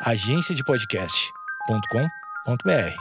agenciadepodcast.com.br.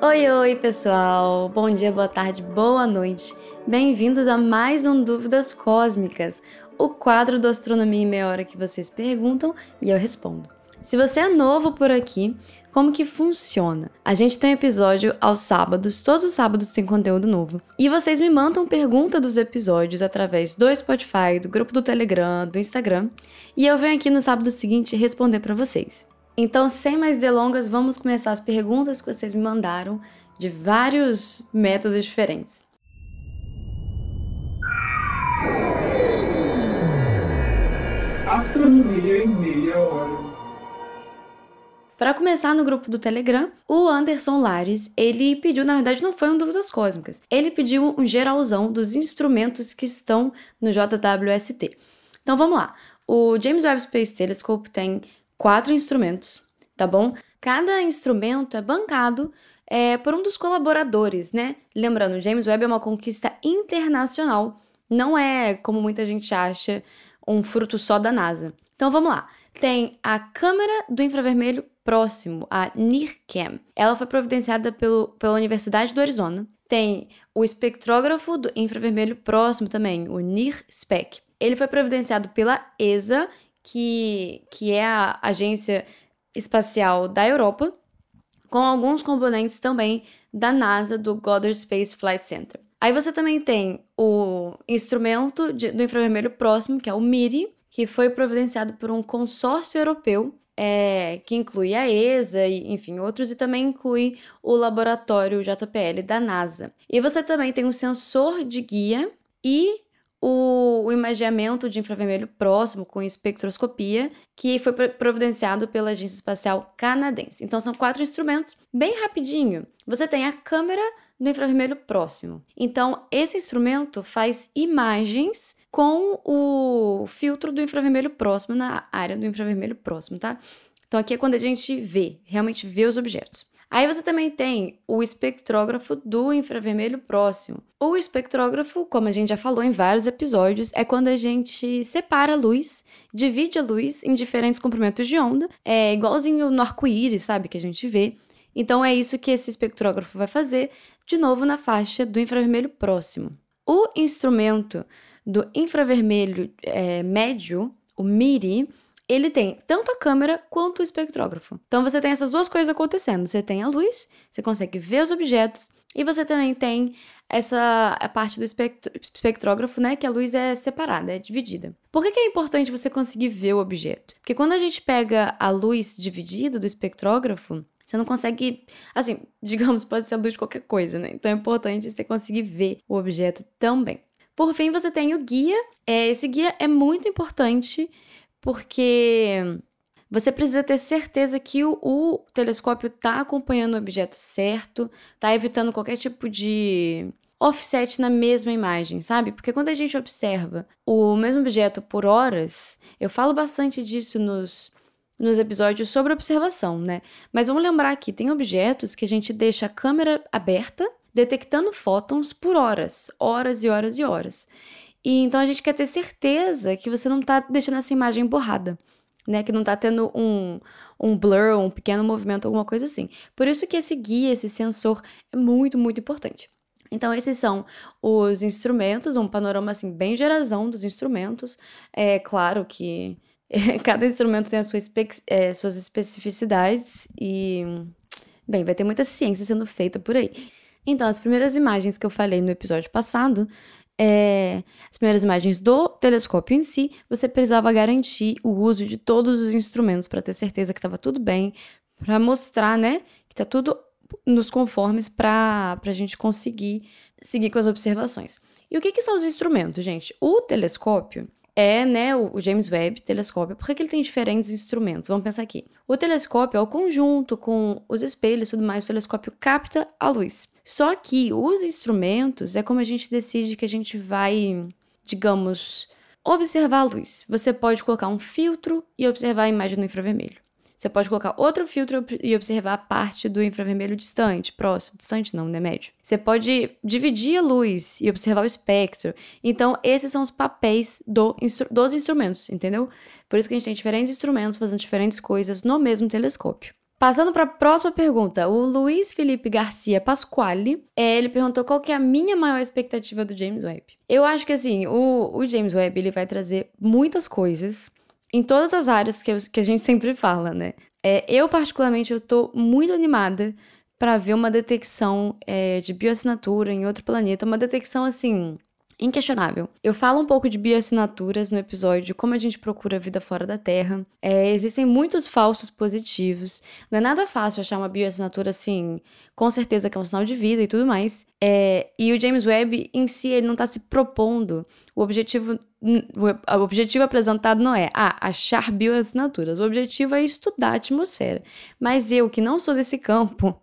Oi, oi, pessoal! Bom dia, boa tarde, boa noite. Bem-vindos a mais um Dúvidas Cósmicas, o quadro do Astronomia em Meia Hora que vocês perguntam e eu respondo. Se você é novo por aqui, como que funciona? A gente tem episódio aos sábados, todos os sábados tem conteúdo novo. E vocês me mandam pergunta dos episódios através do Spotify, do grupo do Telegram, do Instagram, e eu venho aqui no sábado seguinte responder para vocês. Então, sem mais delongas, vamos começar as perguntas que vocês me mandaram de vários métodos diferentes. Astronomia em meia hora. Para começar no grupo do Telegram, o Anderson Lares, ele pediu, na verdade não foi um Dúvidas Cósmicas, ele pediu um geralzão dos instrumentos que estão no JWST. Então vamos lá. O James Webb Space Telescope tem quatro instrumentos, tá bom? Cada instrumento é bancado é, por um dos colaboradores, né? Lembrando, James Webb é uma conquista internacional, não é, como muita gente acha, um fruto só da NASA. Então vamos lá. Tem a câmera do infravermelho próximo, a NIRCam. Ela foi providenciada pelo, pela Universidade do Arizona. Tem o espectrógrafo do infravermelho próximo também, o NIRSPEC. Ele foi providenciado pela ESA, que, que é a agência espacial da Europa, com alguns componentes também da NASA, do Goddard Space Flight Center. Aí você também tem o instrumento de, do infravermelho próximo, que é o MIRI, que foi providenciado por um consórcio europeu é, que inclui a ESA e, enfim, outros, e também inclui o laboratório JPL da NASA. E você também tem um sensor de guia e o, o imageamento de infravermelho próximo com espectroscopia, que foi providenciado pela Agência Espacial Canadense. Então são quatro instrumentos, bem rapidinho. Você tem a câmera do infravermelho próximo. Então esse instrumento faz imagens com o filtro do infravermelho próximo na área do infravermelho próximo, tá? Então aqui é quando a gente vê, realmente vê os objetos. Aí você também tem o espectrógrafo do infravermelho próximo. O espectrógrafo, como a gente já falou em vários episódios, é quando a gente separa a luz, divide a luz em diferentes comprimentos de onda, é igualzinho no arco-íris, sabe, que a gente vê. Então é isso que esse espectrógrafo vai fazer, de novo na faixa do infravermelho próximo. O instrumento do infravermelho é, médio, o MIRI, ele tem tanto a câmera quanto o espectrógrafo. Então você tem essas duas coisas acontecendo. Você tem a luz, você consegue ver os objetos, e você também tem essa a parte do espectrógrafo, né? Que a luz é separada, é dividida. Por que, que é importante você conseguir ver o objeto? Porque quando a gente pega a luz dividida do espectrógrafo, você não consegue, assim, digamos, pode ser a luz de qualquer coisa, né? Então é importante você conseguir ver o objeto também. Por fim, você tem o guia. É, esse guia é muito importante porque você precisa ter certeza que o, o telescópio está acompanhando o objeto certo, está evitando qualquer tipo de offset na mesma imagem, sabe? Porque quando a gente observa o mesmo objeto por horas, eu falo bastante disso nos, nos episódios sobre observação, né? Mas vamos lembrar aqui, tem objetos que a gente deixa a câmera aberta detectando fótons por horas, horas e horas e horas. E então a gente quer ter certeza que você não está deixando essa imagem borrada. Né, que não está tendo um, um blur, um pequeno movimento, alguma coisa assim. Por isso que esse guia, esse sensor é muito, muito importante. Então, esses são os instrumentos, um panorama assim bem gerazão dos instrumentos. É claro que cada instrumento tem as suas, espe é, suas especificidades e, bem, vai ter muita ciência sendo feita por aí. Então, as primeiras imagens que eu falei no episódio passado, é, as primeiras imagens do telescópio em si, você precisava garantir o uso de todos os instrumentos para ter certeza que estava tudo bem, para mostrar, né, que está tudo nos conformes para a gente conseguir seguir com as observações. E o que, que são os instrumentos, gente? O telescópio, é né, o James Webb telescópio. Por que ele tem diferentes instrumentos? Vamos pensar aqui. O telescópio é o conjunto com os espelhos e tudo mais, o telescópio capta a luz. Só que os instrumentos é como a gente decide que a gente vai, digamos, observar a luz. Você pode colocar um filtro e observar a imagem no infravermelho. Você pode colocar outro filtro e observar a parte do infravermelho distante, próximo, distante não, né, médio. Você pode dividir a luz e observar o espectro. Então, esses são os papéis do dos instrumentos, entendeu? Por isso que a gente tem diferentes instrumentos fazendo diferentes coisas no mesmo telescópio. Passando para a próxima pergunta, o Luiz Felipe Garcia Pasquale, é, ele perguntou qual que é a minha maior expectativa do James Webb. Eu acho que assim, o, o James Webb ele vai trazer muitas coisas em todas as áreas que, eu, que a gente sempre fala, né? É, eu particularmente eu tô muito animada para ver uma detecção é, de bioassinatura em outro planeta, uma detecção assim inquestionável. Eu falo um pouco de bioassinaturas no episódio, como a gente procura vida fora da Terra. É, existem muitos falsos positivos. Não é nada fácil achar uma bioassinatura assim, com certeza que é um sinal de vida e tudo mais. É, e o James Webb em si, ele não está se propondo. O objetivo, o objetivo apresentado não é ah, achar bioassinaturas. O objetivo é estudar a atmosfera. Mas eu, que não sou desse campo,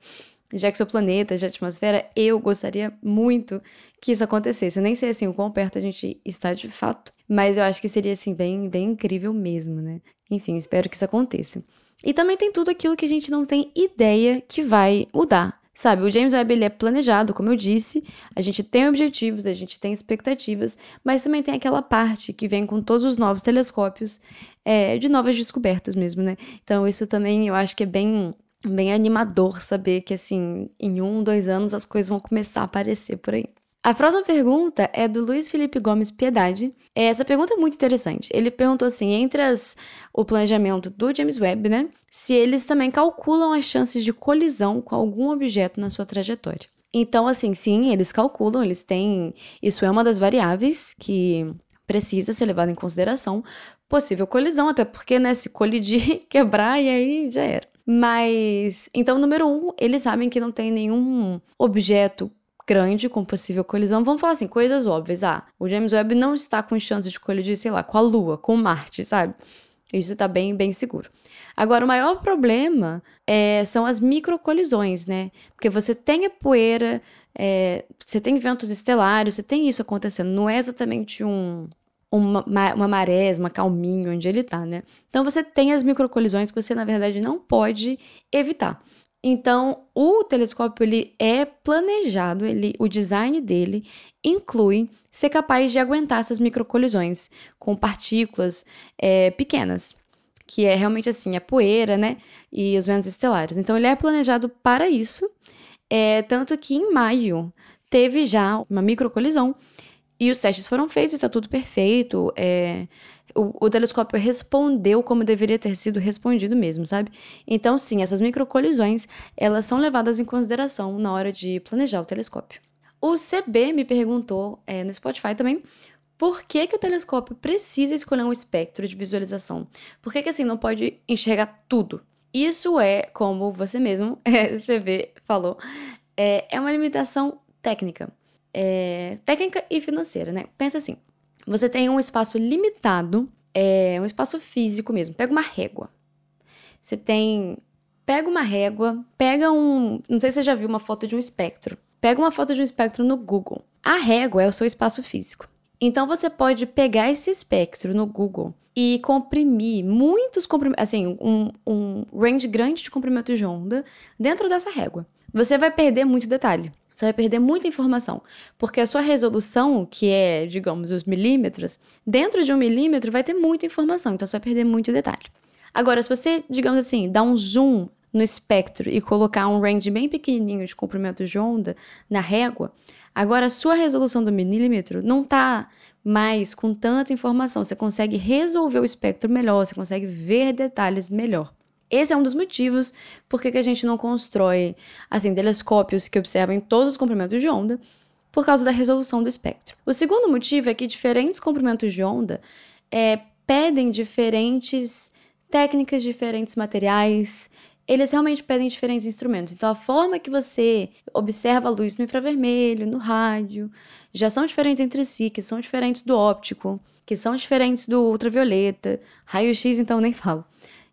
já que sou planeta, já atmosfera, eu gostaria muito que isso acontecesse. Eu nem sei assim o quão perto a gente está de fato, mas eu acho que seria assim bem, bem incrível mesmo, né? Enfim, espero que isso aconteça. E também tem tudo aquilo que a gente não tem ideia que vai mudar. Sabe, o James Webb ele é planejado, como eu disse, a gente tem objetivos, a gente tem expectativas, mas também tem aquela parte que vem com todos os novos telescópios é, de novas descobertas mesmo, né? Então isso também eu acho que é bem bem animador saber que, assim, em um, dois anos as coisas vão começar a aparecer por aí. A próxima pergunta é do Luiz Felipe Gomes Piedade. Essa pergunta é muito interessante. Ele perguntou assim: entre as, o planejamento do James Webb, né? Se eles também calculam as chances de colisão com algum objeto na sua trajetória. Então, assim, sim, eles calculam, eles têm. Isso é uma das variáveis que precisa ser levada em consideração. Possível colisão, até porque, né, se colidir, quebrar e aí já era. Mas, então, número um, eles sabem que não tem nenhum objeto grande com possível colisão. Vamos falar assim, coisas óbvias. Ah, o James Webb não está com chance de colidir, sei lá, com a Lua, com Marte, sabe? Isso está bem, bem seguro. Agora, o maior problema é, são as microcolisões, né? Porque você tem a poeira, é, você tem ventos estelares, você tem isso acontecendo. Não é exatamente um, uma, uma maresma, calminho onde ele está, né? Então você tem as microcolisões que você, na verdade, não pode evitar. Então, o telescópio ele é planejado, ele, o design dele inclui ser capaz de aguentar essas microcolisões com partículas é, pequenas, que é realmente assim a poeira, né, e os ventos estelares. Então, ele é planejado para isso, é, tanto que em maio teve já uma microcolisão e os testes foram feitos, está tudo perfeito. É, o, o, telescópio respondeu como deveria ter sido respondido mesmo, sabe? Então, sim, essas microcolisões, elas são levadas em consideração na hora de planejar o telescópio. O CB me perguntou é, no Spotify também por que, que o telescópio precisa escolher um espectro de visualização? Por que, que assim não pode enxergar tudo? Isso é, como você mesmo, é, CB, falou, é, é uma limitação técnica é, técnica e financeira, né? Pensa assim: você tem um espaço limitado, é, um espaço físico mesmo. Pega uma régua. Você tem. Pega uma régua, pega um. Não sei se você já viu uma foto de um espectro. Pega uma foto de um espectro no Google. A régua é o seu espaço físico. Então você pode pegar esse espectro no Google e comprimir muitos comprimentos, assim, um, um range grande de comprimento de onda dentro dessa régua. Você vai perder muito detalhe. Você vai perder muita informação, porque a sua resolução, que é, digamos, os milímetros, dentro de um milímetro vai ter muita informação, então você vai perder muito detalhe. Agora, se você, digamos assim, dá um zoom no espectro e colocar um range bem pequenininho de comprimento de onda na régua, agora a sua resolução do milímetro não está mais com tanta informação, você consegue resolver o espectro melhor, você consegue ver detalhes melhor. Esse é um dos motivos por que a gente não constrói assim telescópios que observem todos os comprimentos de onda, por causa da resolução do espectro. O segundo motivo é que diferentes comprimentos de onda é, pedem diferentes técnicas, diferentes materiais, eles realmente pedem diferentes instrumentos. Então, a forma que você observa a luz no infravermelho, no rádio, já são diferentes entre si, que são diferentes do óptico, que são diferentes do ultravioleta, raio-x, então nem falo.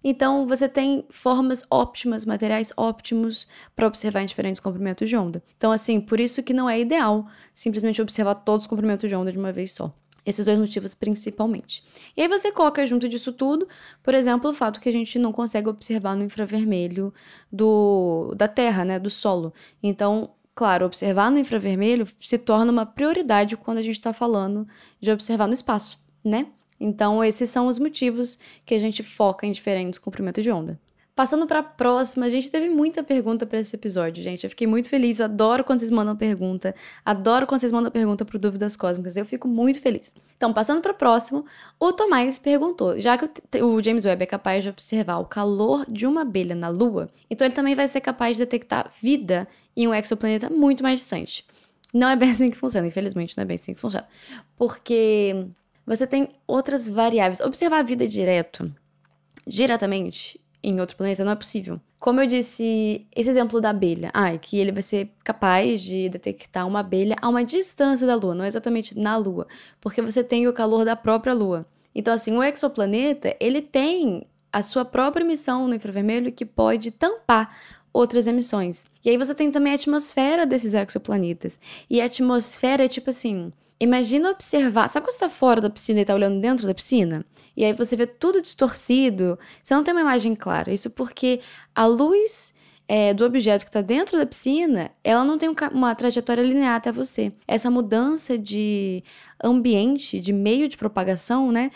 Então, você tem formas óptimas, materiais óptimos para observar em diferentes comprimentos de onda. Então, assim, por isso que não é ideal simplesmente observar todos os comprimentos de onda de uma vez só. Esses dois motivos principalmente. E aí você coloca junto disso tudo, por exemplo, o fato que a gente não consegue observar no infravermelho do, da Terra, né, do solo. Então, claro, observar no infravermelho se torna uma prioridade quando a gente está falando de observar no espaço, né? Então, esses são os motivos que a gente foca em diferentes comprimentos de onda. Passando para a próxima, a gente teve muita pergunta para esse episódio, gente. Eu fiquei muito feliz, eu adoro quando vocês mandam pergunta, adoro quando vocês mandam pergunta pro Dúvidas Cósmicas, eu fico muito feliz. Então, passando para o próximo, o Tomás perguntou: já que o James Webb é capaz de observar o calor de uma abelha na Lua, então ele também vai ser capaz de detectar vida em um exoplaneta muito mais distante. Não é bem assim que funciona, infelizmente, não é bem assim que funciona. Porque você tem outras variáveis. Observar a vida direto, diretamente, em outro planeta não é possível. Como eu disse, esse exemplo da abelha, ah, que ele vai ser capaz de detectar uma abelha a uma distância da Lua, não exatamente na Lua, porque você tem o calor da própria Lua. Então, assim, o exoplaneta, ele tem a sua própria emissão no infravermelho que pode tampar outras emissões. E aí você tem também a atmosfera desses exoplanetas. E a atmosfera é tipo assim, Imagina observar. Sabe quando você tá fora da piscina e tá olhando dentro da piscina? E aí você vê tudo distorcido. Você não tem uma imagem clara. Isso porque a luz é, do objeto que está dentro da piscina, ela não tem um, uma trajetória linear até você. Essa mudança de ambiente, de meio de propagação, né,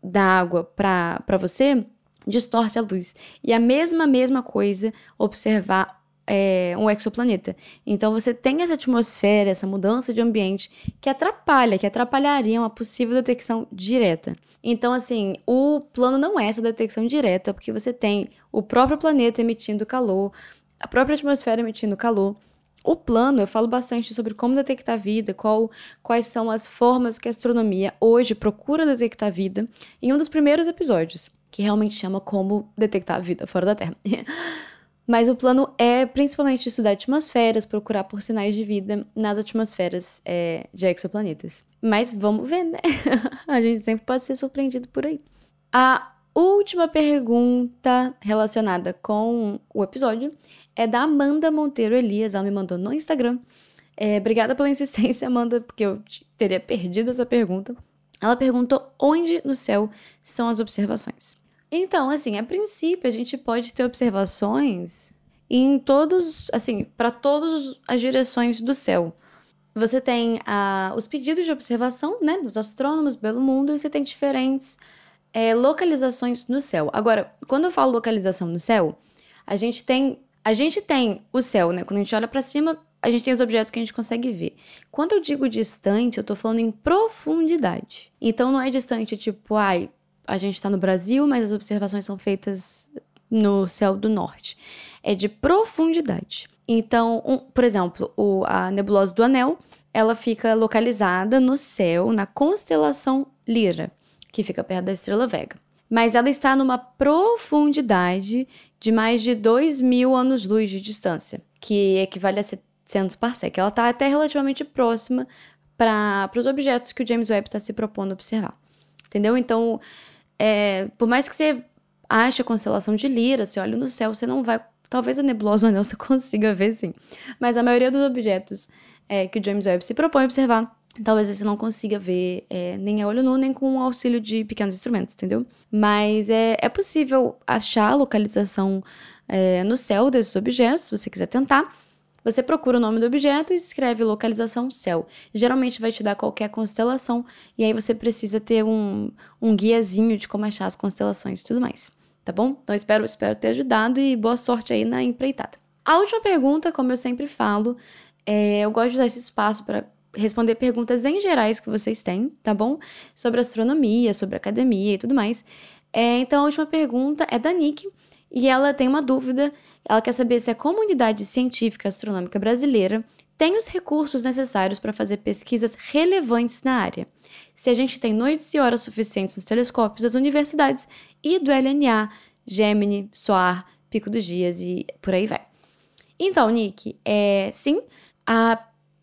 da água para você, distorce a luz. E a mesma, mesma coisa observar é, um exoplaneta. Então você tem essa atmosfera, essa mudança de ambiente que atrapalha, que atrapalharia uma possível detecção direta. Então, assim, o plano não é essa detecção direta, porque você tem o próprio planeta emitindo calor, a própria atmosfera emitindo calor. O plano, eu falo bastante sobre como detectar vida, qual, quais são as formas que a astronomia hoje procura detectar vida, em um dos primeiros episódios, que realmente chama Como Detectar Vida Fora da Terra. Mas o plano é principalmente estudar atmosferas, procurar por sinais de vida nas atmosferas é, de exoplanetas. Mas vamos ver, né? a gente sempre pode ser surpreendido por aí. A última pergunta relacionada com o episódio é da Amanda Monteiro Elias. Ela me mandou no Instagram. É, obrigada pela insistência, Amanda, porque eu teria perdido essa pergunta. Ela perguntou onde no céu são as observações. Então, assim, a princípio a gente pode ter observações em todos, assim, para todas as direções do céu. Você tem os pedidos de observação, né, dos astrônomos pelo mundo, e você tem diferentes é, localizações no céu. Agora, quando eu falo localização no céu, a gente tem, a gente tem o céu, né? Quando a gente olha para cima, a gente tem os objetos que a gente consegue ver. Quando eu digo distante, eu tô falando em profundidade. Então não é distante tipo, ai, a gente está no Brasil, mas as observações são feitas no céu do norte. É de profundidade. Então, um, por exemplo, o, a nebulosa do Anel, ela fica localizada no céu, na constelação Lira, que fica perto da estrela Vega. Mas ela está numa profundidade de mais de 2 mil anos-luz de distância, que equivale a 700 parsec. Ela está até relativamente próxima para os objetos que o James Webb está se propondo observar. Entendeu? Então, é, por mais que você ache a constelação de Lira, você olha no céu, você não vai. Talvez a nebulosa anel você consiga ver sim. Mas a maioria dos objetos é, que o James Webb se propõe a observar, talvez você não consiga ver é, nem a olho nu, nem com o auxílio de pequenos instrumentos, entendeu? Mas é, é possível achar a localização é, no céu desses objetos, se você quiser tentar. Você procura o nome do objeto e escreve localização céu. Geralmente vai te dar qualquer constelação, e aí você precisa ter um, um guiazinho de como achar as constelações e tudo mais. Tá bom? Então espero, espero ter ajudado e boa sorte aí na empreitada. A última pergunta, como eu sempre falo, é, eu gosto de usar esse espaço para responder perguntas em gerais que vocês têm, tá bom? Sobre astronomia, sobre academia e tudo mais. É, então a última pergunta é da Nick e ela tem uma dúvida. Ela quer saber se a comunidade científica astronômica brasileira tem os recursos necessários para fazer pesquisas relevantes na área. Se a gente tem noites e horas suficientes nos telescópios das universidades e do LNA, Gemini, SOAR, Pico dos Dias e por aí vai. Então, Nick, é, sim, a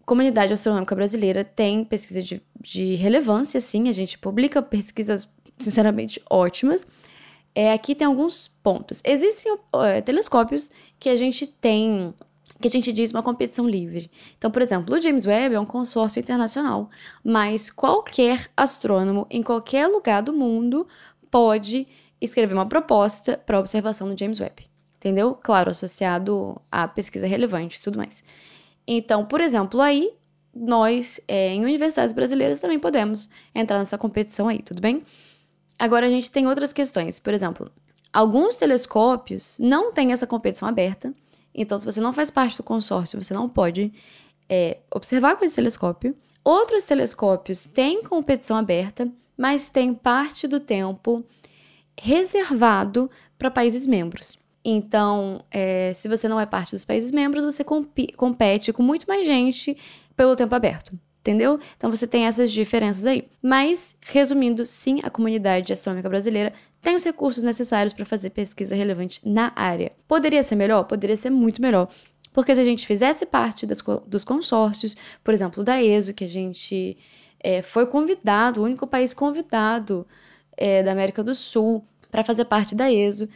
comunidade astronômica brasileira tem pesquisa de, de relevância, sim, a gente publica pesquisas, sinceramente, ótimas. É, aqui tem alguns pontos. Existem é, telescópios que a gente tem que a gente diz uma competição livre. Então, por exemplo, o James Webb é um consórcio internacional, mas qualquer astrônomo em qualquer lugar do mundo pode escrever uma proposta para observação no James Webb. Entendeu? Claro, associado à pesquisa relevante e tudo mais. Então, por exemplo, aí nós, é, em universidades brasileiras, também podemos entrar nessa competição aí, tudo bem? Agora a gente tem outras questões. Por exemplo, alguns telescópios não têm essa competição aberta. Então, se você não faz parte do consórcio, você não pode é, observar com esse telescópio. Outros telescópios têm competição aberta, mas tem parte do tempo reservado para países membros. Então, é, se você não é parte dos países membros, você compete com muito mais gente pelo tempo aberto. Entendeu? Então você tem essas diferenças aí. Mas, resumindo, sim, a comunidade astronômica brasileira tem os recursos necessários para fazer pesquisa relevante na área. Poderia ser melhor? Poderia ser muito melhor. Porque se a gente fizesse parte das, dos consórcios, por exemplo, da ESO, que a gente é, foi convidado, o único país convidado é, da América do Sul para fazer parte da ESO,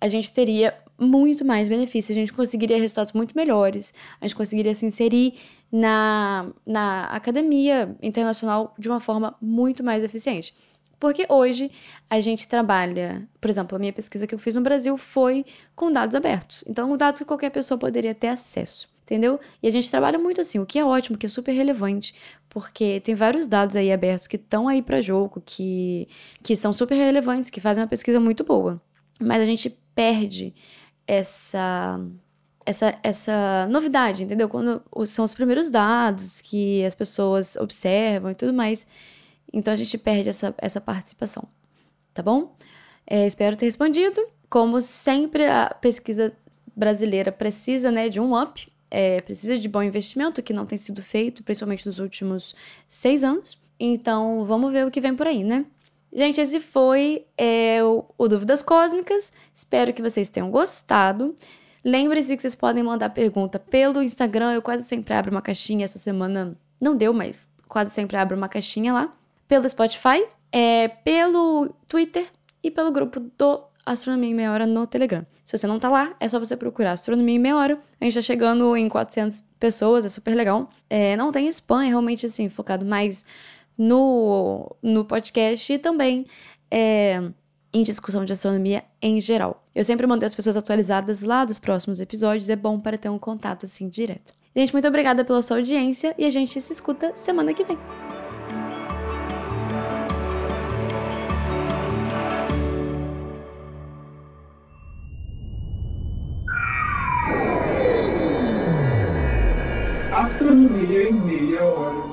a gente teria muito mais benefícios, a gente conseguiria resultados muito melhores, a gente conseguiria se inserir na, na academia internacional de uma forma muito mais eficiente. Porque hoje a gente trabalha, por exemplo, a minha pesquisa que eu fiz no Brasil foi com dados abertos. Então, dados que qualquer pessoa poderia ter acesso, entendeu? E a gente trabalha muito assim, o que é ótimo, que é super relevante, porque tem vários dados aí abertos que estão aí para jogo, que, que são super relevantes, que fazem uma pesquisa muito boa. Mas a gente perde essa essa, essa novidade, entendeu? Quando são os primeiros dados que as pessoas observam e tudo mais. Então a gente perde essa, essa participação, tá bom? É, espero ter respondido. Como sempre, a pesquisa brasileira precisa né, de um up, é, precisa de bom investimento, que não tem sido feito, principalmente nos últimos seis anos. Então vamos ver o que vem por aí, né? Gente, esse foi é, o, o Dúvidas Cósmicas. Espero que vocês tenham gostado. Lembre-se que vocês podem mandar pergunta pelo Instagram. Eu quase sempre abro uma caixinha. Essa semana não deu, mas quase sempre abro uma caixinha lá. Pelo Spotify, é, pelo Twitter e pelo grupo do Astronomia em Meia Hora no Telegram. Se você não tá lá, é só você procurar Astronomia em Meia Hora. A gente tá chegando em 400 pessoas, é super legal. É, não tem spam, é realmente assim, focado mais no, no podcast e também é, em discussão de astronomia em geral. Eu sempre mantenho as pessoas atualizadas lá dos próximos episódios, é bom para ter um contato assim direto. Gente, muito obrigada pela sua audiência e a gente se escuta semana que vem. Astronomia em meia hora.